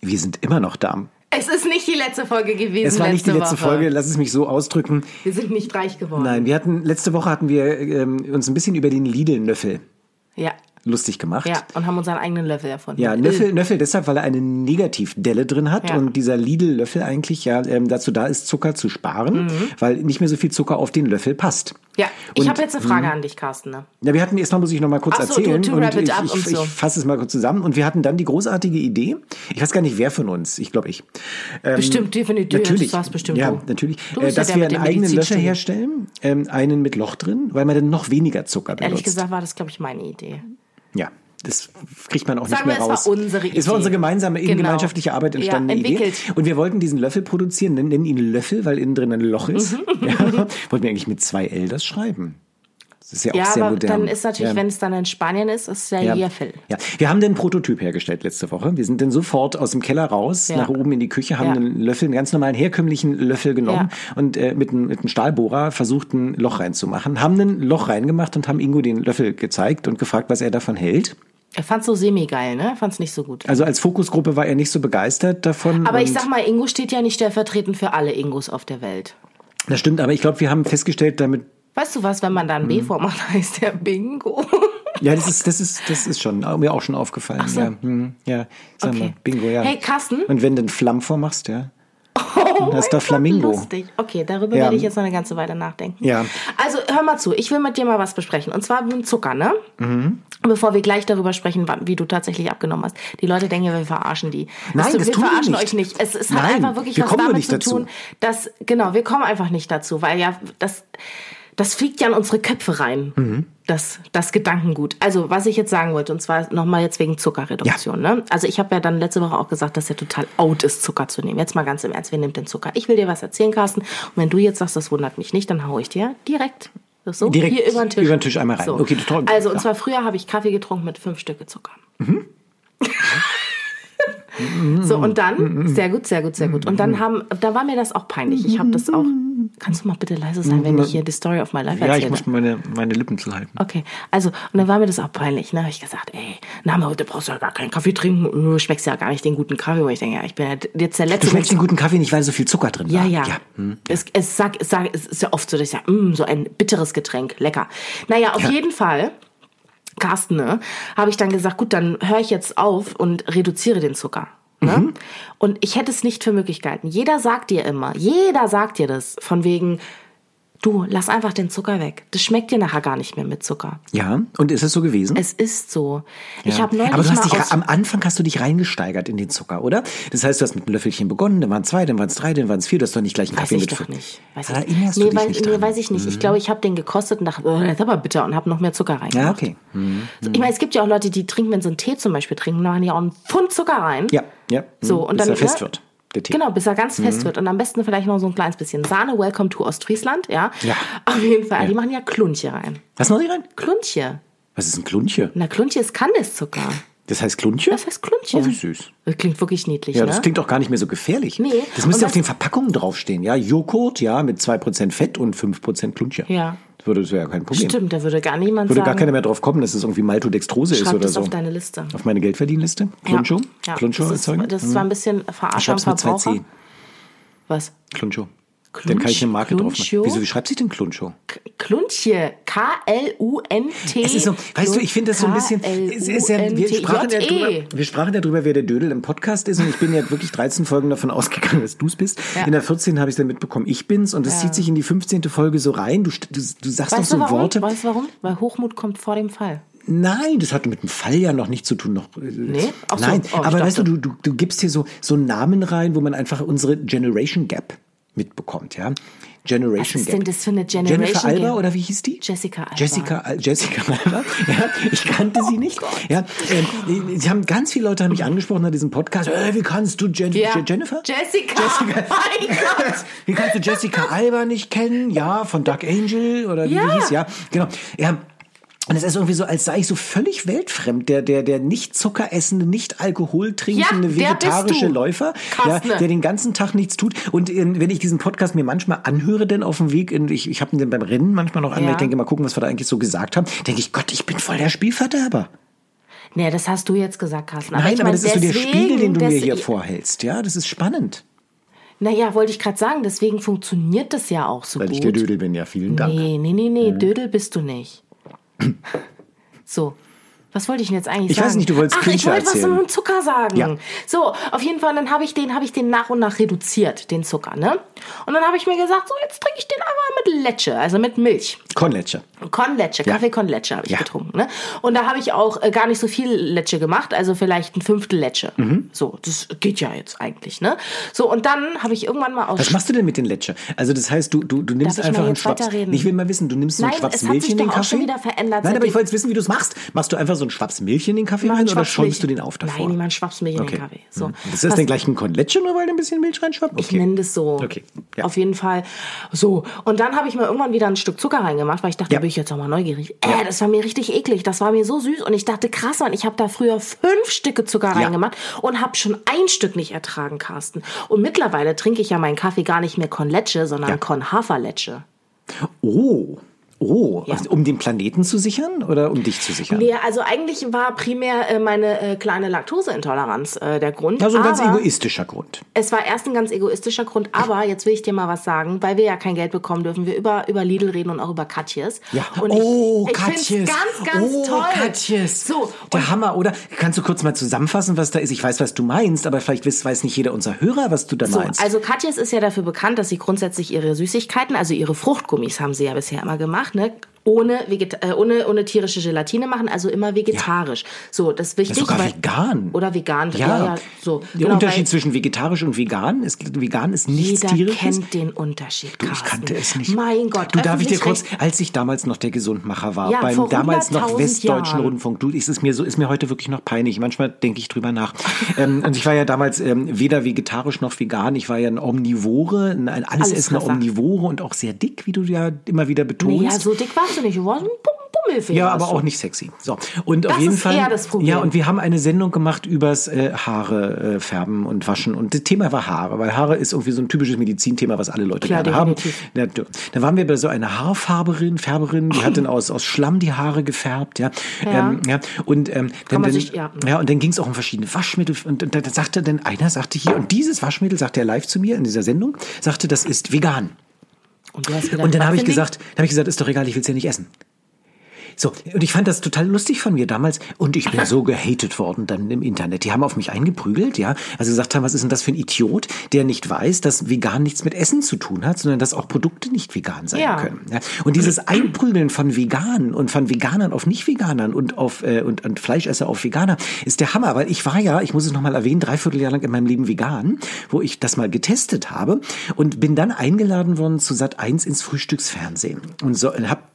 Wir sind immer noch da. Es ist nicht die letzte Folge gewesen. Es war nicht die letzte Woche. Folge, lass es mich so ausdrücken. Wir sind nicht reich geworden. Nein, wir hatten, letzte Woche hatten wir ähm, uns ein bisschen über den Lidl-Nöffel Ja. Lustig gemacht. Ja, und haben unseren eigenen Löffel erfunden. Ja, Nöffel, Nöffel deshalb, weil er eine Negativdelle drin hat Ja. und dieser Lidl-Löffel eigentlich ja ähm, dazu da ist, Zucker zu sparen, weil nicht mehr so viel Zucker auf den Löffel passt. Ja, ich habe jetzt eine Frage an dich, Carsten. Ne? Ja, wir hatten erstmal muss ich noch mal kurz so, erzählen to und ich, ich, so. ich fasse es mal kurz zusammen und wir hatten dann die großartige Idee. Ich weiß gar nicht, wer von uns. Ich glaube ich. Ähm, Bestimmt, definitiv. Natürlich. Das bestimmt ja, du. natürlich. Du Äh, ja dass der wir einen eigenen Löffel herstellen, ähm, einen mit Loch drin, weil man dann noch weniger Zucker benutzt. Ehrlich gesagt war das, glaube ich, meine Idee. Ja, das kriegt man auch Sagen nicht mehr wir, es raus. war unsere Es war Idee. unsere gemeinsame, in Genau. gemeinschaftliche Arbeit entstandene Ja, Idee. Und wir wollten diesen Löffel produzieren, nennen, nennen ihn Löffel, weil innen drin ein Loch ist. Mhm. Ja. Wollten wir eigentlich mit zwei L das schreiben. Das ist ja, Ja, auch sehr aber modern. dann ist natürlich, ja. wenn es dann in Spanien ist, ist es der Ja. Jäffel. Ja, wir haben den Prototyp hergestellt letzte Woche. Wir sind dann sofort aus dem Keller raus, Ja. nach oben in die Küche, haben Ja. einen Löffel, einen ganz normalen herkömmlichen Löffel genommen Ja. und äh, mit, einem, mit einem Stahlbohrer versucht, ein Loch reinzumachen. Haben ein Loch reingemacht und haben Ingo den Löffel gezeigt und gefragt, was er davon hält. Er fand's so semi-geil, ne? Er fand's nicht so gut. Also als Fokusgruppe war er nicht so begeistert davon. Aber ich sag mal, Ingo steht ja nicht stellvertretend für alle Ingos auf der Welt. Das stimmt, aber ich glaube, wir haben festgestellt, damit. Weißt du was, wenn man da ein Mhm. B vormacht, heißt der Bingo. Ja, das ist, das ist, das ist schon mir auch schon aufgefallen. so. Ja, hm, ja, sag Okay. mal, Bingo, ja. Hey, Carsten. Und wenn du einen Flamm vormachst, ja. Oh Das ist der Flamingo. Lustig. Okay, darüber Ja. werde ich jetzt noch eine ganze Weile nachdenken. Ja. Also hör mal zu, ich will mit dir mal was besprechen. Und zwar mit dem Zucker, ne? Mhm. Bevor wir gleich darüber sprechen, wie du tatsächlich abgenommen hast. Die Leute denken, ja, wir verarschen die. Nein, du, das wir tun verarschen nicht. euch nicht. Es, es hat Nein, einfach wirklich wir was damit nicht zu dazu. tun, dass, genau, wir kommen einfach nicht dazu, weil ja, das, das fliegt ja in unsere Köpfe rein. Mhm. Das, das Gedankengut. Also, was ich jetzt sagen wollte, und zwar nochmal jetzt wegen Zuckerreduktion. Ne? Also, ich habe ja dann letzte Woche auch gesagt, dass ja total out ist, Zucker zu nehmen. Jetzt mal ganz im Ernst, wer nimmt den Zucker? Ich will dir was erzählen, Carsten. Und wenn du jetzt sagst, das wundert mich nicht, dann hau ich dir direkt so Direkt hier über den Tisch. über den Tisch einmal rein. Okay, toll. Also, und Ja. zwar früher habe ich Kaffee getrunken mit fünf Stücke Zucker. So, und dann, sehr gut, sehr gut, sehr gut. Und dann haben, da war mir das auch peinlich. Ich habe das auch, kannst du mal bitte leise sein, wenn ich hier die Story of my life Ja, erzähle? ich muss meine, meine Lippen zuhalten. Okay, also, und dann war mir das auch peinlich. Ne? habe ich gesagt, ey, na, heute brauchst du ja gar keinen Kaffee trinken. Du schmeckst ja gar nicht den guten Kaffee. Wo ich denke, ja, ich bin ja jetzt der Letzte. Du schmeckst den guten Kaffee nicht, weil so viel Zucker drin ja, war. ja. Hm. Es, es, sag, es, sag, es ist ja oft so, dass ich sage, mm, so ein bitteres Getränk, lecker. Naja, auf Ja. jeden Fall, Carsten, ne, habe ich dann gesagt, gut, dann höre ich jetzt auf und reduziere den Zucker. Ne? Mhm. Und ich hätte es nicht für möglich gehalten. Jeder sagt dir immer, jeder sagt dir das, von wegen, du, lass einfach den Zucker weg. Das schmeckt dir nachher gar nicht mehr mit Zucker. Ja, und ist es so gewesen? Es ist so. Ich Ja. habe neulich Aber du hast dich, am Anfang hast du dich reingesteigert in den Zucker, oder? Das heißt, du hast mit einem Löffelchen begonnen, dann waren es zwei, dann waren es drei, dann waren es vier, du hast doch nicht gleich einen Weiß Kaffee ich mit doch nicht. Weiß Da ich erinnerst nee, nicht nee, weiß ich nicht. Ich glaube, ich habe den gekostet und dachte, oh, das ist aber bitter und habe noch mehr Zucker reingemacht. Ja, okay. Hm. So, Ich meine, es gibt ja auch Leute, die trinken, wenn sie einen Tee zum Beispiel trinken, machen die auch einen Pfund Zucker rein. Ja, ja. So, und bis dann, er fest ne? wird, der Tee. Genau, bis er ganz fest wird. Und am besten vielleicht noch so ein kleines bisschen Sahne. Welcome to Ostfriesland, ja. Ja. Auf jeden Fall. Die machen ja Klunche rein. Was machen die rein? Klunche. Was ist ein Klunche? Na, Klunche ist Kandiszucker. Das heißt Klunche? Das heißt Klunche. Oh, wie süß. Das klingt wirklich niedlich, Ja, ne? das klingt auch gar nicht mehr so gefährlich. Nee. Das müsste auf den Verpackungen draufstehen, ja. Joghurt, ja, mit 2% Fett und 5% Klunche. Ja. Das würde das wäre ja kein Problem. Stimmt, da würde gar niemand Würde sagen. gar keiner mehr drauf kommen, dass es irgendwie Maltodextrose ist oder das so. auf deine Liste. Auf meine Geldverdienliste? Kluncho? Ja, ja. Kluncho das ist, erzeugen? das ist zwar ein bisschen am schreib's mit Verbraucher. 2C. Was? Kluncho. Dann kann ich eine Marke drauf machen. Wieso, wie schreibt sich denn Kluncho? Klunche. K-L-U-N-T. Es ist so, weißt du, ich finde das so ein bisschen, es ist ja, wir sprachen ja drüber, wir sprachen ja drüber, wer der Dödel im Podcast ist und ich bin ja wirklich 13 Folgen davon ausgegangen, dass du es bist. Ja. In der 14 habe ich dann mitbekommen, ich bin's und das zieht sich in die 15. Folge so rein. Du, du, du sagst Weißt doch so warum? Worte. Weißt du warum? Weil Hochmut kommt vor dem Fall. Nein, das hat mit dem Fall ja noch nichts zu tun. Noch, Nee? Ach so. Nein, Oh, aber weißt du, du, du gibst hier so, so Namen rein, wo man einfach unsere Generation Gap mitbekommt, ja. Generation Was ist Gap. denn das für eine Generation Jennifer Alba Gap? oder wie hieß die? Jessica Alba. Jessica, Jessica Alba. Ja, ich kannte sie nicht. ja, ähm, sie haben ganz viele Leute haben mich angesprochen nach diesem Podcast. Äh, wie kannst du Jen Ja. Je- Jennifer? Jessica. Jessica. Mein Gott. Wie kannst du Jessica Alba nicht kennen? Ja, von Dark Angel oder wie Ja. die hieß, ja. Genau. Ja. Und es ist irgendwie so, als sei ich so völlig weltfremd, der, der, der nicht Zucker essende, nicht Alkohol trinkende, Ja, vegetarische. Läufer, ja, Kastner. der den ganzen Tag nichts tut. Und äh, wenn ich diesen Podcast mir manchmal anhöre, denn auf dem Weg, in, ich, ich habe den beim Rennen manchmal noch an, Ja. ich denke mal gucken, was wir da eigentlich so gesagt haben, denke ich, Gott, ich bin voll der Spielverderber. Nee, das hast du jetzt gesagt, Carsten. Nein, ich aber das ist so der Spiegel, den du mir hier vorhältst. Ja, das ist spannend. Naja, wollte ich gerade sagen, deswegen funktioniert das ja auch so Weil gut. ich der Dödel bin, ja, vielen Dank. Nee, nee, nee, nee, Dödel bist du nicht. So. Was wollte ich denn jetzt eigentlich Ich sagen? weiß nicht, du wolltest Ach, ich Clincher wollte was zum Zucker sagen. Ja. So, auf jeden Fall, dann habe ich den, habe ich den nach und nach reduziert, den Zucker, ne? Und dann habe ich mir gesagt, so, jetzt trinke ich den einfach mit Lecce, also mit Milch. Con Leche. Con Leche, Ja. Kaffee Con Leche habe ich Ja. getrunken. Ne? Und da habe ich auch äh, gar nicht so viel Leche gemacht, also vielleicht ein Fünftel Leche. Mhm. So, das geht ja jetzt eigentlich. Ne? So, und dann habe ich irgendwann mal aus Was machst du denn mit den Leche? Also das heißt, du, du, du nimmst Darf ich einfach mal einen Schwaps. weiterreden? Ich will mal wissen, du nimmst so einen Nein, Schwaps es hat Milch sich in den doch auch Kaffee? schon wieder verändert, Nein, aber ich wollte jetzt wissen, wie du es machst. Machst du einfach so einen Schwaps Milch in den Kaffee rein einen oder schäumst du Milch- den auf davor? Nein, niemand Schwapsmilch in den Kaffee. So. Hm. Ist das Was- denn gleich ein Con Leche, nur weil du ein bisschen Milch reinschwappt? Ich nenne das so. Okay. Ja. Auf jeden Fall. So. Und dann habe ich mir irgendwann wieder ein Stück Zucker reingemacht, weil ich dachte, Ja. da bin ich jetzt auch mal neugierig. Äh, das war mir richtig eklig. Das war mir so süß. Und ich dachte, krass, Mann, ich habe da früher fünf Stücke Zucker Ja. reingemacht und habe schon ein Stück nicht ertragen, Carsten. Und mittlerweile trinke ich ja meinen Kaffee gar nicht mehr con Leche, sondern Ja. con Haferleche. Oh. Oh, Ja. um den Planeten zu sichern oder um dich zu sichern? Nee, also eigentlich war primär äh, meine äh, kleine Laktoseintoleranz äh, der Grund. Also ein ganz egoistischer Grund. Es war erst ein ganz egoistischer Grund, aber jetzt will ich dir mal was sagen, weil wir ja kein Geld bekommen, dürfen wir über, über Lidl reden und auch über Katjes. Ja. Und oh, ich, ich Katjes. ganz, ganz oh, toll. Katjes. So, Der Hammer, oder? Kannst du kurz mal zusammenfassen, was da ist? Ich weiß, was du meinst, aber vielleicht weiß, weiß nicht jeder unserer Hörer, was du da so, meinst. also Katjes ist ja dafür bekannt, dass sie grundsätzlich ihre Süßigkeiten, also ihre Fruchtgummis haben sie ja bisher immer gemacht, ne? Ohne, Vegeta äh, ohne, ohne tierische Gelatine machen, also immer vegetarisch. So, das ist wichtig. sogar weil, vegan. Oder vegan, ja, ja, so. Der Genau, Unterschied zwischen vegetarisch und vegan ist, vegan ist nichts Jeder tierisches. kennt den Unterschied, Du, ich Carsten. kannte es nicht. Mein Gott. Du, darf ich dir kurz, als ich damals noch der Gesundmacher war, Ja, beim damals noch 100.000 Westdeutschen Jahren. Rundfunk, du, ist es mir so, ist mir heute wirklich noch peinlich. Manchmal denke ich drüber nach. ähm, und ich war ja damals ähm, weder vegetarisch noch vegan. Ich war ja ein Omnivore, ein allesessender Allesfresser. Omnivore und auch sehr dick, wie du ja immer wieder betonst. Nee, ja, so dick warst du nicht. Du warst ein Pum- Pummelfee. Ja, aber auch nicht sexy. So. Und auf Das jeden ist Fall. eher das Problem. Ja, und wir haben eine Sendung gemacht übers äh, Haare äh, färben und waschen. Und das Thema war Haare, weil Haare ist irgendwie so ein typisches Medizinthema, was alle Leute Klar, gerne haben. du- da waren wir bei so einer Haarfärberin, Färberin, die hat dann aus, aus Schlamm die Haare gefärbt, ja. Ja. Ähm, ja. Und ähm, dann, dann, sich- ja. ja, und dann ging es auch um verschiedene Waschmittel. Und, und da sagte dann einer, sagte hier, und dieses Waschmittel, sagte er live zu mir in dieser Sendung, sagte, das ist vegan. Und, du hast gedacht, Und dann habe ich gesagt, dann habe ich gesagt, ist doch egal, ich will es ja nicht essen. So, und ich fand das total lustig von mir damals. Und ich bin so gehatet worden dann im Internet. Die haben auf mich eingeprügelt, ja. Also gesagt haben, was ist denn das für ein Idiot, der nicht weiß, dass vegan nichts mit Essen zu tun hat, sondern dass auch Produkte nicht vegan sein Ja. können. Ja? Und dieses Einprügeln von Veganen und von Veganern auf Nicht-Veganern und auf äh, und, und Fleischesser auf Veganer ist der Hammer, weil ich war ja, ich muss es nochmal erwähnen, dreiviertel Jahr lang in meinem Leben vegan, wo ich das mal getestet habe und bin dann eingeladen worden zu Sat 1 ins Frühstücksfernsehen und so hab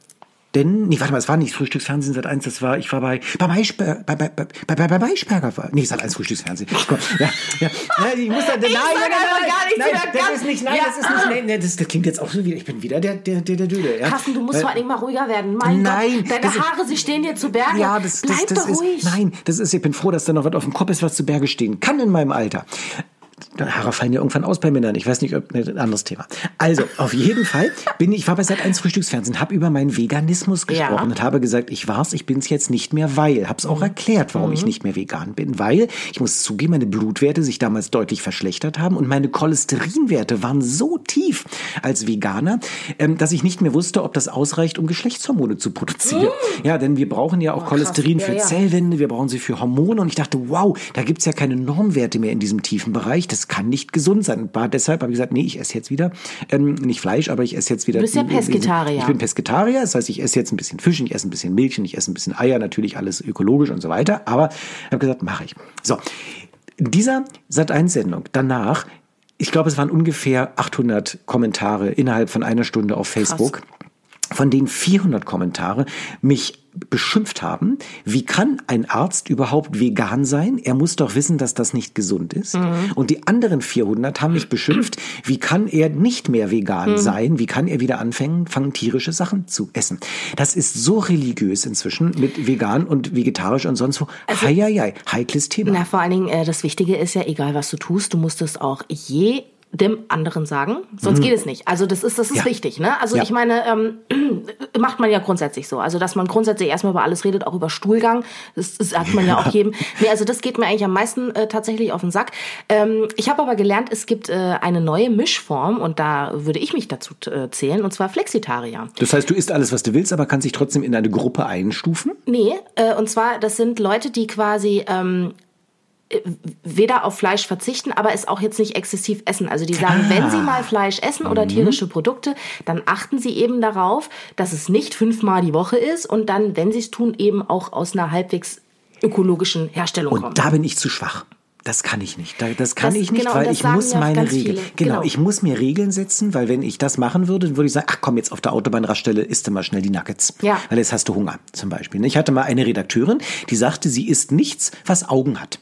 denn, nee, warte mal, es war nicht Frühstücksfernsehen Sat 1, das war, ich war bei, bei Maischberger, bei, bei, bei, bei, Maischberger war, nee, Sat 1 Frühstücksfernsehen. Komm, ja, ja, ja, ich muss da, nein, nein, nein, nein, das ist nicht, nein, das ist nicht, nein, das, das klingt jetzt auch so wieder, ich bin wieder der, der, der, der Düde, ja. Carsten, du musst Weil- vor allen Dingen mal ruhiger werden. Mein Nein, Gott, deine das Haare, sie stehen dir zu Berge. Ja, das, das, Bleib das doch ist, ruhig. nein, das ist, ich bin froh, dass da noch was auf dem Kopf ist, was zu Berge stehen kann in meinem Alter. Haare fallen ja irgendwann aus bei Männern. Ich weiß nicht, ob ne, ein anderes Thema. Also, auf jeden Fall bin ich, war bei Sat 1 Frühstücksfernsehen, habe über meinen Veganismus gesprochen Ja. und habe gesagt, ich war's, ich bin's jetzt nicht mehr, weil. Habe es auch erklärt, warum ich nicht mehr vegan bin. Weil, ich muss zugeben, meine Blutwerte sich damals deutlich verschlechtert haben und meine Cholesterinwerte waren so tief als Veganer, ähm, dass ich nicht mehr wusste, ob das ausreicht, um Geschlechtshormone zu produzieren. Ja, denn wir brauchen ja auch Cholesterin Oh, Ja, für ja. Zellwände, wir brauchen sie für Hormone und ich dachte, wow, da gibt's ja keine Normwerte mehr in diesem tiefen Bereich, das kann nicht gesund sein. War deshalb habe ich gesagt, nee, ich esse jetzt wieder, ähm, nicht Fleisch, aber ich esse jetzt wieder. Du bist ja Pesketarier. Ich bin Pesketarier, das heißt, ich esse jetzt ein bisschen Fisch, ich esse ein bisschen Milch ich esse ein bisschen Eier, natürlich alles ökologisch und so weiter, aber habe gesagt, mache ich. So, in dieser Sat1-Sendung danach ich glaube, es waren ungefähr 800 Kommentare innerhalb von einer Stunde auf Facebook. Von denen 400 Kommentare mich beschimpft haben, wie kann ein Arzt überhaupt vegan sein? Er muss doch wissen, dass das nicht gesund ist. Mhm. Und die anderen 400 haben mich beschimpft, wie kann er nicht mehr vegan mhm. sein? Wie kann er wieder anfangen, fangen tierische Sachen zu essen? Das ist so religiös inzwischen mit vegan und vegetarisch und sonst wo. Also, hei, hei, heikles Thema. Na, vor allen Dingen, äh, das Wichtige ist ja, egal was du tust, du musst es auch je dem anderen sagen, sonst mhm. geht es nicht. Also das ist das ist ja. wichtig, ne? Also ja. ich meine, ähm, macht man ja grundsätzlich so. Also dass man grundsätzlich erstmal über alles redet, auch über Stuhlgang, das, das sagt man ja, ja auch jedem. Nee, also das geht mir eigentlich am meisten äh, tatsächlich auf den Sack. Ähm, ich habe aber gelernt, es gibt äh, eine neue Mischform und da würde ich mich dazu äh, zählen und zwar Flexitarier. Das heißt, du isst alles, was du willst, aber kannst dich trotzdem in eine Gruppe einstufen? Nee, äh, und zwar das sind Leute, die quasi ähm, weder auf Fleisch verzichten, aber es auch jetzt nicht exzessiv essen. Also die sagen, ah. wenn sie mal Fleisch essen oder mhm. tierische Produkte, dann achten sie eben darauf, dass es nicht fünfmal die Woche ist und dann, wenn sie es tun, eben auch aus einer halbwegs ökologischen Herstellung und kommt. Und da bin ich zu schwach. Das kann ich nicht. Das kann das, ich nicht, genau, weil ich muss meine Regeln. Genau, genau, ich muss mir Regeln setzen, weil wenn ich das machen würde, dann würde ich sagen, ach komm, jetzt auf der Autobahnraststelle isst du mal schnell die Nuggets. Ja. Weil jetzt hast du Hunger, zum Beispiel. Ich hatte mal eine Redakteurin, die sagte, sie isst nichts, was Augen hat.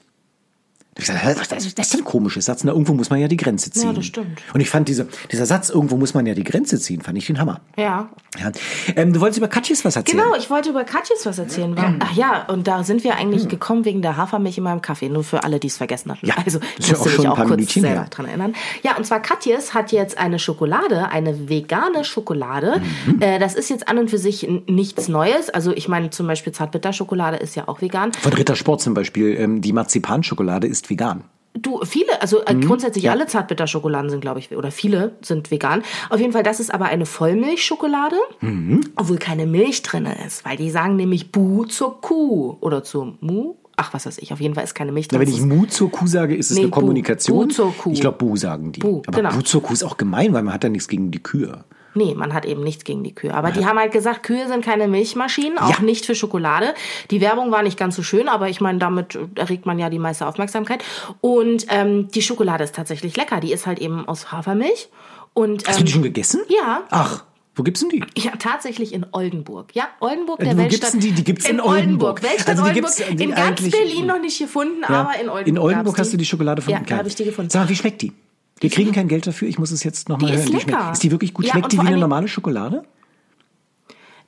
Ich gesagt, ist das denn ein komischer Satz? Na, irgendwo muss man ja die Grenze ziehen. Ja, das stimmt. Und ich fand diese, dieser Satz, irgendwo muss man ja die Grenze ziehen, fand ich den Hammer. Ja. ja. Ähm, du wolltest über Katjes was erzählen. Genau, ich wollte über Katjes was erzählen. Ja. Ach ja, und da sind wir eigentlich mhm. gekommen wegen der Hafermilch in meinem Kaffee. Nur für alle, die es vergessen hatten. Ja, also, ich musste ja mich auch kurz Minütchen selber her. dran erinnern. Ja, und zwar Katjes hat jetzt eine Schokolade, eine vegane Schokolade. Mhm. Äh, das ist jetzt an und für sich nichts Neues. Also, ich meine, zum Beispiel Zartbitterschokolade ist ja auch vegan. Von Rittersport zum Beispiel, ähm, die Marzipanschokolade ist vegan. Du, viele, also äh, mhm. grundsätzlich ja. alle Zartbitterschokoladen sind, glaube ich, oder viele sind vegan. Auf jeden Fall, das ist aber eine Vollmilchschokolade, mhm. obwohl keine Milch drin ist, weil die sagen nämlich Bu zur Kuh oder zur Mu. Ach, was weiß ich, auf jeden Fall ist keine Milch drin. Na, wenn ich Mu zur Kuh sage, ist es nee, eine Kommunikation. Bu zur Kuh. Ich glaube, Bu sagen die. Bu, aber genau. Bu zur Kuh ist auch gemein, weil man hat ja nichts gegen die Kühe. Nee, man hat eben nichts gegen die Kühe. Aber ja. die haben halt gesagt, Kühe sind keine Milchmaschinen, auch ja. nicht für Schokolade. Die Werbung war nicht ganz so schön, aber ich meine, damit erregt man ja die meiste Aufmerksamkeit. Und ähm, die Schokolade ist tatsächlich lecker. Die ist halt eben aus Hafermilch. Und, Hast du die ähm, schon gegessen? Ja. Ach. Wo gibt's denn die? Ja, tatsächlich in Oldenburg. Ja, Oldenburg, der Wo Weltstadt. Gibt's denn die? Die gibt's in, in Oldenburg. Oldenburg. Weltstadt also die Oldenburg. Gibt's, die in ganz Berlin noch nicht gefunden, ja. aber in Oldenburg. In Oldenburg hast du die Schokolade von Ja, da habe ich die gefunden. Sag mal, wie schmeckt die? Wir kriegen kein Geld dafür. Ich muss es jetzt nochmal hören. Ist, lecker. Die ist die wirklich gut? Ja, schmeckt die wie eine normale Schokolade?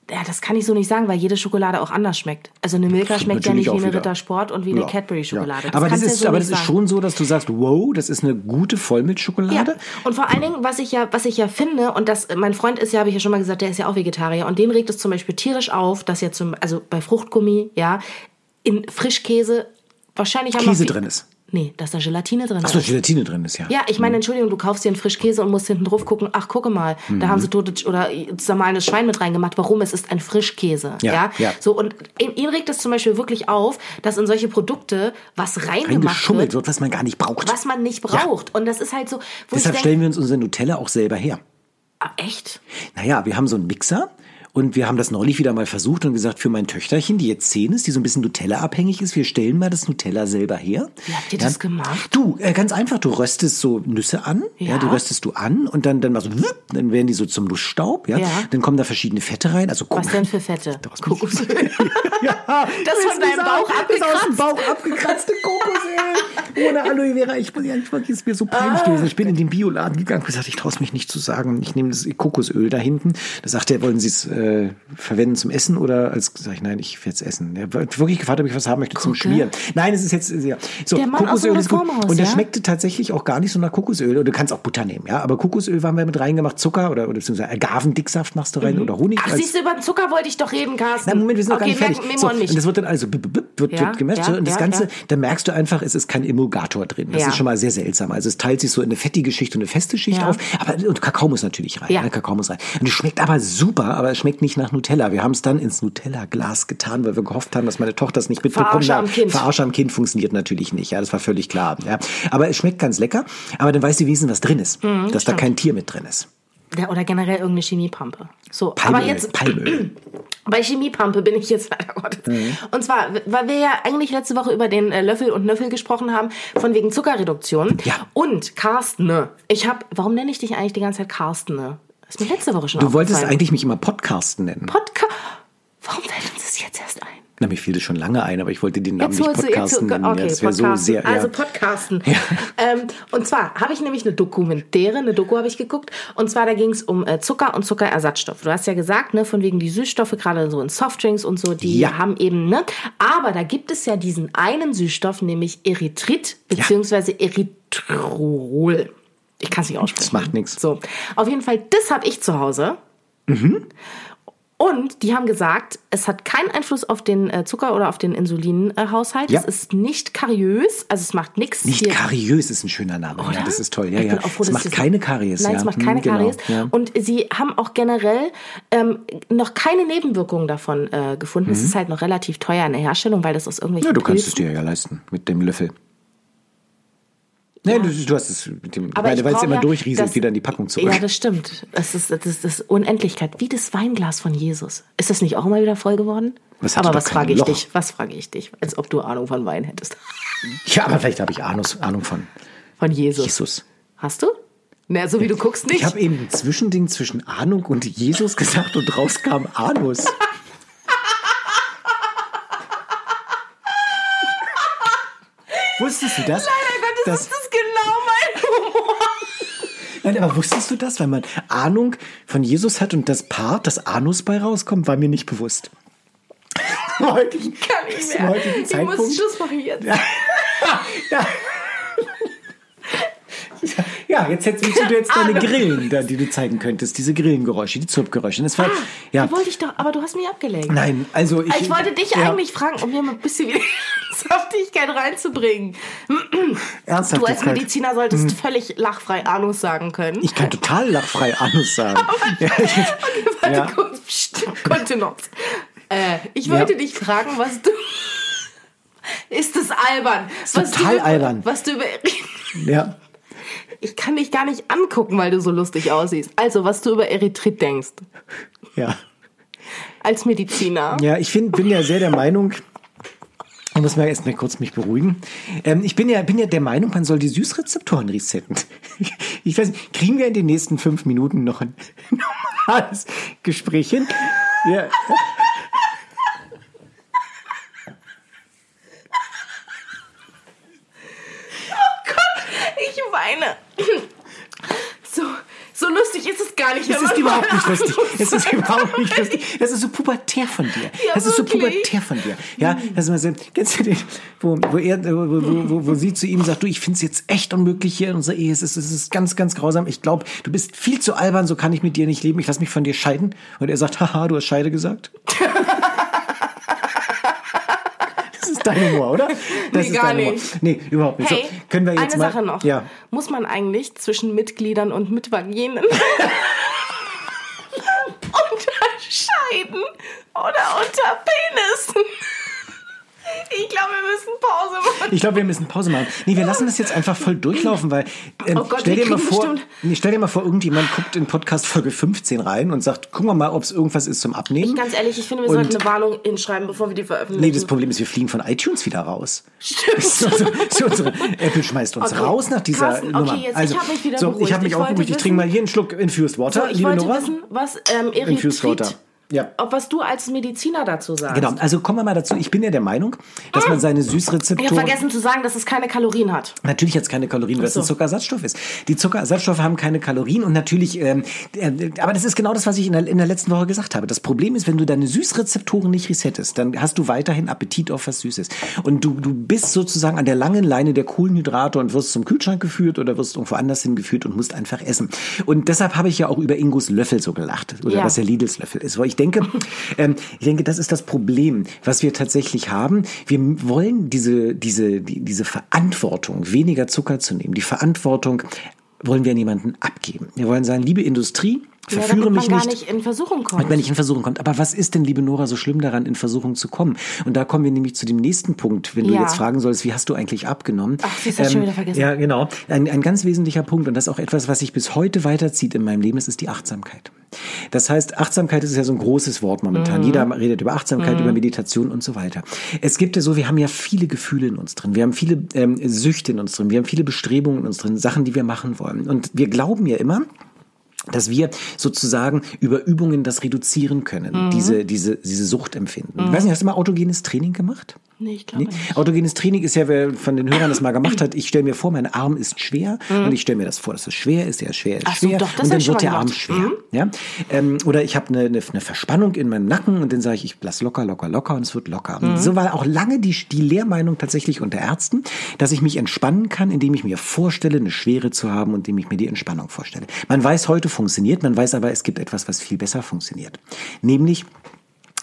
Ja, das kann ich so nicht sagen, weil jede Schokolade auch anders schmeckt. Also eine Milka schmeckt ja nicht wie eine Rittersport und wie eine Cadbury-Schokolade. Ja. Aber das, ist, ja so aber das ist schon so, dass du sagst, wow, das ist eine gute Vollmilchschokolade. Ja. Und vor allen Dingen, was ich ja, was ich ja finde, und das, mein Freund ist ja, habe ich ja schon mal gesagt, der ist ja auch Vegetarier und den regt es zum Beispiel tierisch auf, dass ja zum, also bei Fruchtgummi, ja, in Frischkäse wahrscheinlich Käse drin ist. Nee, dass da Gelatine drin ist. Ach so, Gelatine drin ist, ja. Ja, ich meine, mhm. Entschuldigung, du kaufst dir einen Frischkäse und musst hinten drauf gucken, ach, gucke mal, mhm. da haben sie tote oder zermahlenes Schwein mit reingemacht. Warum? Es ist ein Frischkäse. Ja, ja. ja. So, und ihn regt es zum Beispiel wirklich auf, dass in solche Produkte was reingemacht wird, wird, was man gar nicht braucht. Was man nicht braucht. Ja. Und das ist halt so. Deshalb stellen wir uns unsere Nutella auch selber her. Ah, echt? Naja, wir haben so einen Mixer und wir haben das neulich wieder mal versucht und gesagt, für mein Töchterchen, die jetzt zehn ist, die so ein bisschen Nutella-abhängig ist, wir stellen mal das Nutella selber her. Wie habt ihr ja? das gemacht? Du, äh, ganz einfach, du röstest so Nüsse an, ja, ja die röstest du an und dann, dann machst du, dann werden die so zum Nussstaub, ja? ja. Dann kommen da verschiedene Fette rein. Also, Was denn für Fette? Kokosöl. ja, das von deinem Bauch abgekratzt. Das aus dem Bauch abgekratzte Kokosöl. Ohne Aloe Vera. Ich, ich, ich, ist mir so peinlich ah. gewesen. Ich bin in den Bioladen gegangen und gesagt, ich traue es mich nicht zu sagen. Ich nehme das Kokosöl da hinten. Da sagt er, wollen Sie es äh, verwenden zum Essen oder als sag ich, nein, ich werde es essen. Er hat wirklich gefragt, ob ich was haben möchte zum Schmieren. Nein, es ist jetzt ja. So, Kokosöl ist gut. Und der ja? schmeckte tatsächlich auch gar nicht so nach Kokosöl. Und du kannst auch Butter nehmen, ja. Aber Kokosöl haben wir mit reingemacht, Zucker oder, oder beziehungsweise Agavendicksaft machst du rein mhm. oder Honig. Ach, siehst du, über den Zucker wollte ich doch reden, Carsten. Nein, Moment, wir sind noch okay, gar nicht fertig. So, und das wird dann also wird, ja, wird gemessen. Ja, und das Ganze, da merkst du einfach, es ist kein Emulgator drin. Das ist schon mal sehr seltsam. Also es teilt sich so in eine fettige Schicht und eine feste Schicht auf. Aber und Kakao muss natürlich rein. Ja. Ne? Kakao muss rein. Und es schmeckt aber super, aber es schmeckt nicht nach Nutella. Wir haben es dann ins Nutella-Glas getan, weil wir gehofft haben, dass meine Tochter das nicht am Kind. Verarsche am Kind funktioniert natürlich nicht. Ja, das war völlig klar. Ja. Aber es schmeckt ganz lecker. Aber dann weißt du wenigstens, was drin ist. Mhm, dass stimmt. da kein Tier mit drin ist. Oder generell irgendeine Chemiepampe. So, Palmöl, aber jetzt Palmöl. bei Chemiepampe bin ich jetzt leider Gottes. Mhm. Und zwar, weil wir ja eigentlich letzte Woche über den äh, Löffel und Nöffel gesprochen haben, von wegen Zuckerreduktion. Ja. Und Carsten, ne? ich habe, warum nenne ich dich eigentlich die ganze Zeit Carsten? Das ist mir letzte Woche schon Du wolltest eigentlich mich immer Podcasten nennen. Podcast. Warum fällt uns das jetzt erst ein? Na, mir fiel das schon lange ein, aber ich wollte den Namen Jetzt nicht holst du, jetzt, Podcasten nennen. okay, ja, das wäre so Podcasten. sehr. Also ja. Podcasten. Ähm, und zwar habe ich nämlich eine Dokumentäre, eine Doku habe ich geguckt. Und zwar da ging es um äh, Zucker und Zuckerersatzstoffe. Du hast ja gesagt, ne, von wegen die Süßstoffe, gerade so in Softdrinks und so, die Ja. haben eben, ne. Aber da gibt es ja diesen einen Süßstoff, nämlich Erythrit, beziehungsweise Erythrol. Ich kann es nicht aussprechen. Das macht nichts. So. Auf jeden Fall, das habe ich zu Hause. Und die haben gesagt, es hat keinen Einfluss auf den äh, Zucker oder auf den Insulinhaushalt. Ja. Es ist nicht kariös, also es macht nichts. Nicht Hier- kariös ist ein schöner Name. Ja, das ist toll. Ja, Ich ja. froh, es macht keine Karies. Nein, ja. es macht Hm, keine genau, Karies. Ja. Und sie haben auch generell ähm, noch keine Nebenwirkungen davon äh, gefunden. Es ist halt noch relativ teuer in der Herstellung, weil das aus irgendwelchen Mhm. ja, du kannst es Pilzen- dir ja leisten mit dem Löffel. Nee, du, du hast es mit dem, weil weil es immer ja durchrieselt das- wieder in die Packung zurück. Ja, das stimmt. Das ist, das ist das ist Unendlichkeit. Wie das Weinglas von Jesus. Ist das nicht auch immer wieder voll geworden? Was aber was frage ich Loch. dich? Was frage ich dich? Als ob du Ahnung von Wein hättest. Ja, aber vielleicht habe ich Ahnung, Ahnung von Von Jesus. Jesus. Hast du? Na, so wie du guckst nicht. Ich habe eben ein Zwischending zwischen Ahnung und Jesus gesagt und raus kam Anus. Wusstest du das? Leider Gottes Das- ist das genau mein Humor. Nein, aber wusstest du das, wenn man Ahnung von Jesus hat und das Part, das Anus bei rauskommt, war mir nicht bewusst. Heute, Kann ich zum mehr. heutigen Ich Zeitpunkt. muss Schluss machen jetzt. Ja. Ja, jetzt hättest du jetzt deine Grillen, die du zeigen könntest, diese Grillengeräusche, die Zupfgeräusche. Das war, ja. Die wollte ich doch, aber du hast mich abgelenkt. Nein, also ich. Ich wollte dich ja, eigentlich fragen, um mir mal ein bisschen wieder Saftigkeit reinzubringen. Du als Ernsthaftigkeit. Mediziner solltest völlig lachfrei Anus sagen können. Ich kann total lachfrei Anus sagen. ja, ich, Warte ja. kurz, Kontenance. Äh, ich wollte Ja. dich fragen, was du... Ist das albern? was total du albern. Was du über... ja. Ich kann dich gar nicht angucken, weil du so lustig aussiehst. Also, was du über Erythrit denkst. Ja. Als Mediziner. Ja, ich find, bin ja sehr der Meinung, ich muss mal erst mal kurz mich beruhigen. Ähm, ich bin ja, bin ja der Meinung, man soll die Süßrezeptoren resetten. Ich weiß nicht, kriegen wir in den nächsten fünf Minuten noch ein normales Gespräch hin? Ja. Ich weine. Lustig ist es gar nicht. Das wenn ist man überhaupt nicht lustig. Es ist überhaupt nicht lustig. Das ist so pubertär von dir. Ja, das ist so pubertär von dir. Ja, das ist mal so, kennst du den, wo, wo er, wo, wo, wo, wo sie zu ihm sagt, du, ich finde es jetzt echt unmöglich hier in unserer Ehe. Es ist, es ist ganz, ganz grausam. Ich glaube, du bist viel zu albern, so kann ich mit dir nicht leben. Ich lass mich von dir scheiden. Und er sagt, haha, du hast Scheide gesagt. Das ist dein Humor, oder? Das Nee, ist gar nicht. Nee, überhaupt nicht. Hey, so, können wir jetzt eine mal, Sache noch. Ja. Muss man eigentlich zwischen Mitgliedern und Mitvaginen unterscheiden oder unter Penissen? Ich glaube, wir müssen Pause machen. Ich glaube, wir müssen Pause machen. Nee, wir lassen das jetzt einfach voll durchlaufen, weil ähm, Oh Gott, stell dir mal vor, nee, stell dir mal vor, irgendjemand guckt in Podcast Folge 15 rein und sagt, gucken wir mal, ob es irgendwas ist zum Abnehmen. Ganz ehrlich, ich finde, wir Und- sollten eine Warnung hinschreiben, bevor wir die veröffentlichen. Nee, das Problem ist, wir fliegen von iTunes wieder raus. Stimmt. So, so, so unsere, Apple schmeißt uns Okay. raus nach dieser Carsten, okay, Nummer. jetzt, also, ich hab mich wieder so, beruhigt. ich habe mich Ich auch beruhigt. Ich wissen- trinke mal hier einen Schluck Infused Water, So, ich liebe wollte Nora. wissen, was ähm, Infused Water. Ja. ob was du als Mediziner dazu sagst. Genau, also kommen wir mal dazu. Ich bin ja der Meinung, dass man seine Ich habe Süßrezeptoren... vergessen zu sagen, dass es keine Kalorien hat. Natürlich hat es keine Kalorien, weil es so. ein Zuckerersatzstoff ist. Die Zuckerersatzstoffe haben keine Kalorien und natürlich, ähm, äh, aber das ist genau das, was ich in der, in der letzten Woche gesagt habe. Das Problem ist, wenn du deine Süßrezeptoren nicht resettest, dann hast du weiterhin Appetit auf was Süßes. Und du, du bist sozusagen an der langen Leine der Kohlenhydrate und wirst zum Kühlschrank geführt oder wirst irgendwo anders hingeführt und musst einfach essen. Und deshalb habe ich ja auch über Ingos Löffel so gelacht. Oder Ja. was der Lidls Löffel ist. Weil ich denke, ähm, ich denke, das ist das Problem, was wir tatsächlich haben. Wir wollen diese, diese, die, diese Verantwortung, weniger Zucker zu nehmen, die Verantwortung wollen wir an jemanden abgeben. Wir wollen sagen, liebe Industrie, ja, damit mich man nicht. nicht in Versuchung kommt. Wenn ich in Versuchung kommt. Aber was ist denn, liebe Nora, so schlimm daran, in Versuchung zu kommen? Und da kommen wir nämlich zu dem nächsten Punkt, wenn du Ja. jetzt fragen sollst, wie hast du eigentlich abgenommen? Ach, du, hab ich schon wieder vergessen. Ja, genau. Ein, ein ganz wesentlicher Punkt und das ist auch etwas, was sich bis heute weiterzieht in meinem Leben, das ist die Achtsamkeit. Das heißt, Achtsamkeit ist ja so ein großes Wort momentan. Mhm. Jeder redet über Achtsamkeit, über Meditation und so weiter. Es gibt ja so, wir haben ja viele Gefühle in uns drin. Wir haben viele ähm, Süchte in uns drin. Wir haben viele Bestrebungen in uns drin, Sachen, die wir machen wollen. Und wir glauben ja immer, dass wir sozusagen über Übungen das reduzieren können, Mhm. diese, diese, diese Sucht empfinden. Ich weiß nicht, hast du mal autogenes Training gemacht? Nee, ich glaube Nee? nicht. Autogenes Training ist ja, wer von den Hörern das mal gemacht hat, ich stelle mir vor, mein Arm ist schwer und ich stelle mir das vor, dass es schwer ist, ist schwer, ist Mhm. Ach so, schwer doch, das und dann wird der Arm schwer. Mhm. Ja? Ähm, oder ich habe eine, eine, eine Verspannung in meinem Nacken und dann sage ich, ich lass locker, locker, locker und es wird locker. Mhm. So war auch lange die, die Lehrmeinung tatsächlich unter Ärzten, dass ich mich entspannen kann, indem ich mir vorstelle, eine Schwere zu haben und indem ich mir die Entspannung vorstelle. Man weiß, heute funktioniert, man weiß aber, es gibt etwas, was viel besser funktioniert. Nämlich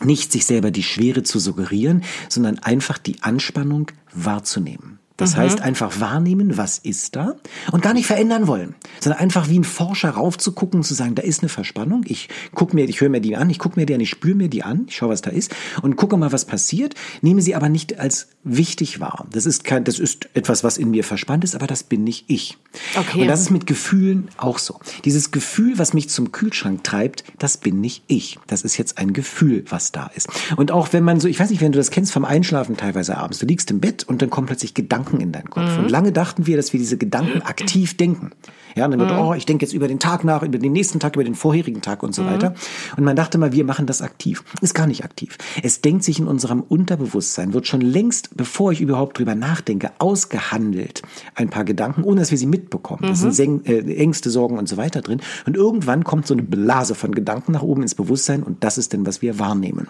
nicht sich selber die Schwere zu suggerieren, sondern einfach die Anspannung wahrzunehmen. Das heißt, einfach wahrnehmen, was ist da und gar nicht verändern wollen, sondern einfach wie ein Forscher raufzugucken und zu sagen, da ist eine Verspannung, ich guck mir, ich höre mir die an, ich gucke mir die an, ich spüre mir die an, ich schaue, was da ist und gucke mal, was passiert, nehme sie aber nicht als wichtig wahr. Das ist kein, das ist etwas, was in mir verspannt ist, aber das bin nicht ich. Okay. Und das ist mit Gefühlen auch so. Dieses Gefühl, was mich zum Kühlschrank treibt, das bin nicht ich. Das ist jetzt ein Gefühl, was da ist. Und auch wenn man so, ich weiß nicht, wenn du das kennst vom Einschlafen teilweise abends, du liegst im Bett und dann kommen plötzlich Gedanken in deinen Kopf. Und lange dachten wir, dass wir diese Gedanken aktiv denken. Ja, und dann wird, oh, ich denke jetzt über den Tag nach, über den nächsten Tag, über den vorherigen Tag und so weiter. Und man dachte mal, wir machen das aktiv. Ist gar nicht aktiv. Es denkt sich in unserem Unterbewusstsein, wird schon längst, bevor ich überhaupt drüber nachdenke, ausgehandelt. Ein paar Gedanken, ohne dass wir sie mitbekommen. Das sind äh, Ängste, Sorgen und so weiter drin. Und irgendwann kommt so eine Blase von Gedanken nach oben ins Bewusstsein und das ist denn, was wir wahrnehmen.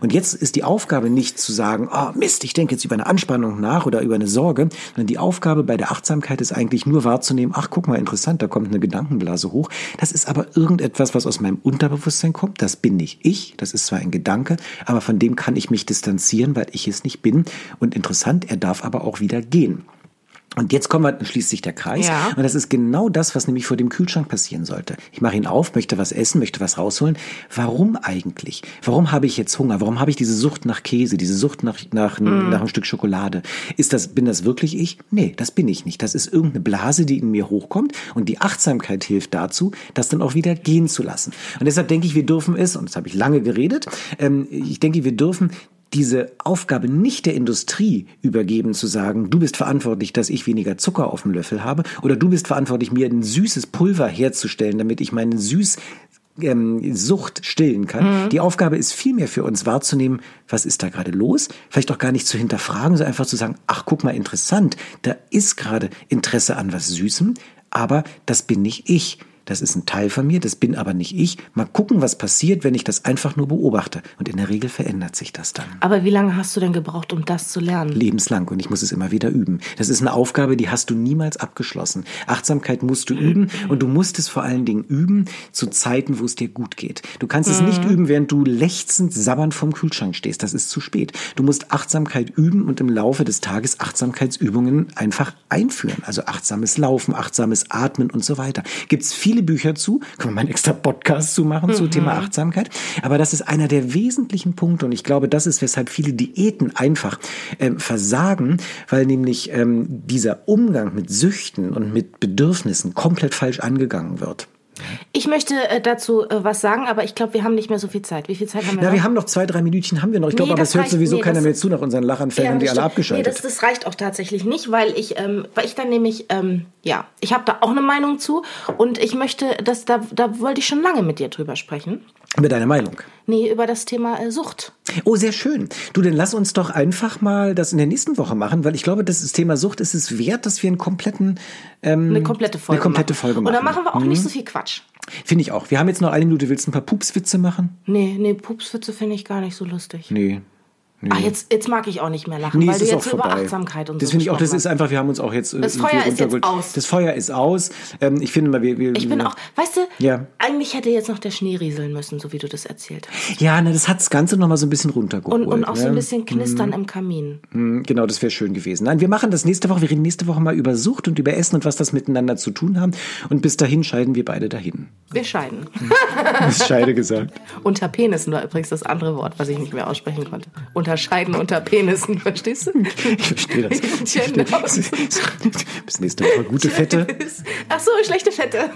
Und jetzt ist die Aufgabe nicht zu sagen, oh Mist, ich denke jetzt über eine Anspannung nach oder über eine Sorge, sondern die Aufgabe bei der Achtsamkeit ist eigentlich nur wahrzunehmen, ach guck mal, interessant, da kommt eine Gedankenblase hoch. Das ist aber irgendetwas, was aus meinem Unterbewusstsein kommt. Das bin nicht ich. Das ist zwar ein Gedanke, aber von dem kann ich mich distanzieren, weil ich es nicht bin. Und interessant, er darf aber auch wieder gehen. Und jetzt kommen wir, dann schließt sich der Kreis. Ja. Und das ist genau das, was nämlich vor dem Kühlschrank passieren sollte. Ich mache ihn auf, möchte was essen, möchte was rausholen. Warum eigentlich? Warum habe ich jetzt Hunger? Warum habe ich diese Sucht nach Käse, diese Sucht nach, nach, nach einem Stück Schokolade? Ist das, bin das wirklich ich? Nee, das bin ich nicht. Das ist irgendeine Blase, die in mir hochkommt. Und die Achtsamkeit hilft dazu, das dann auch wieder gehen zu lassen. Und deshalb denke ich, wir dürfen es, und das habe ich lange geredet, ähm, ich denke, wir dürfen diese Aufgabe nicht der Industrie übergeben, zu sagen, du bist verantwortlich, dass ich weniger Zucker auf dem Löffel habe, oder du bist verantwortlich, mir ein süßes Pulver herzustellen, damit ich meine süß ähm, Sucht stillen kann. Die Aufgabe ist vielmehr für uns wahrzunehmen, was ist da gerade los? Vielleicht auch gar nicht zu hinterfragen, sondern einfach zu sagen, ach, guck mal, interessant, da ist gerade Interesse an was Süßem, aber das bin nicht ich. Das ist ein Teil von mir, das bin aber nicht ich. Mal gucken, was passiert, wenn ich das einfach nur beobachte. Und in der Regel verändert sich das dann Aber wie lange hast du denn gebraucht, um das zu lernen? lebenslang und ich muss es immer wieder üben. Das ist eine Aufgabe, die hast du niemals abgeschlossen. Achtsamkeit musst du üben und du musst es vor allen Dingen üben zu Zeiten, wo es dir gut geht. Du kannst es nicht üben, während du lechzend sabbernd vom Kühlschrank stehst. Das ist zu spät. Du musst Achtsamkeit üben und im Laufe des Tages Achtsamkeitsübungen einfach einführen. Also achtsames Laufen, achtsames Atmen und so weiter. Gibt's viele Bücher zu. Können wir mal einen extra Podcast zu machen zu Thema Achtsamkeit. Aber das ist einer der wesentlichen Punkte und ich glaube, das ist, weshalb viele Diäten einfach ähm, versagen, weil nämlich ähm, dieser Umgang mit Süchten und mit Bedürfnissen komplett falsch angegangen wird. Ich möchte äh, dazu äh, was sagen, aber ich glaube, wir haben nicht mehr so viel Zeit. Wie viel Zeit haben wir Ja, noch? wir haben noch zwei, drei Minütchen haben wir noch. Ich glaube, Nee, aber das es hört sowieso nee, keiner mehr zu nach unseren Lachanfällen, haben die alle abgeschaltet. Nee, das, das reicht auch tatsächlich nicht, weil ich, ähm, weil ich dann nämlich, ähm, ja, ich habe da auch eine Meinung zu und ich möchte, dass da, da wollte ich schon lange mit dir drüber sprechen. Mit deiner Meinung. Nee, über das Thema äh, Sucht. Oh, sehr schön. Du, dann lass uns doch einfach mal das in der nächsten Woche machen, weil ich glaube, das, das Thema Sucht ist es wert, dass wir einen kompletten, ähm, Eine komplette Folge. eine komplette machen. Folge Und dann machen. machen wir auch nicht so viel Quatsch. Finde ich auch. Wir haben jetzt noch eine Minute. Willst du ein paar Pupswitze machen? Nee, nee, Pupswitze finde ich gar nicht so lustig. Nee. Ah, jetzt, jetzt mag ich auch nicht mehr lachen, Nee, weil du jetzt so über. Achtsamkeit und das so finde ich auch, das ist einfach, wir haben uns auch jetzt äh, Das Feuer ist jetzt aus. Das Feuer ist aus. Ähm, ich finde mal, wir, wir Ich bin auch, weißt du, Ja. eigentlich hätte jetzt noch der Schnee rieseln müssen, so wie du das erzählt hast. Ja, ne, das hat das Ganze noch mal so ein bisschen runtergeholt. Und, und auch so ne? ein bisschen knistern im Kamin. Mm, Genau, das wäre schön gewesen. Nein, wir machen das nächste Woche. Wir reden nächste Woche mal über Sucht und über Essen und was das miteinander zu tun haben. Und bis dahin scheiden wir beide dahin. Wir scheiden. Das Scheide gesagt. unter Penissen war übrigens das andere Wort, was ich nicht mehr aussprechen konnte. Unterscheiden unter Penissen, verstehst du? Ich verstehe das. Genau. Bis nächste Woche. Gute Fette. Ach so, schlechte Fette.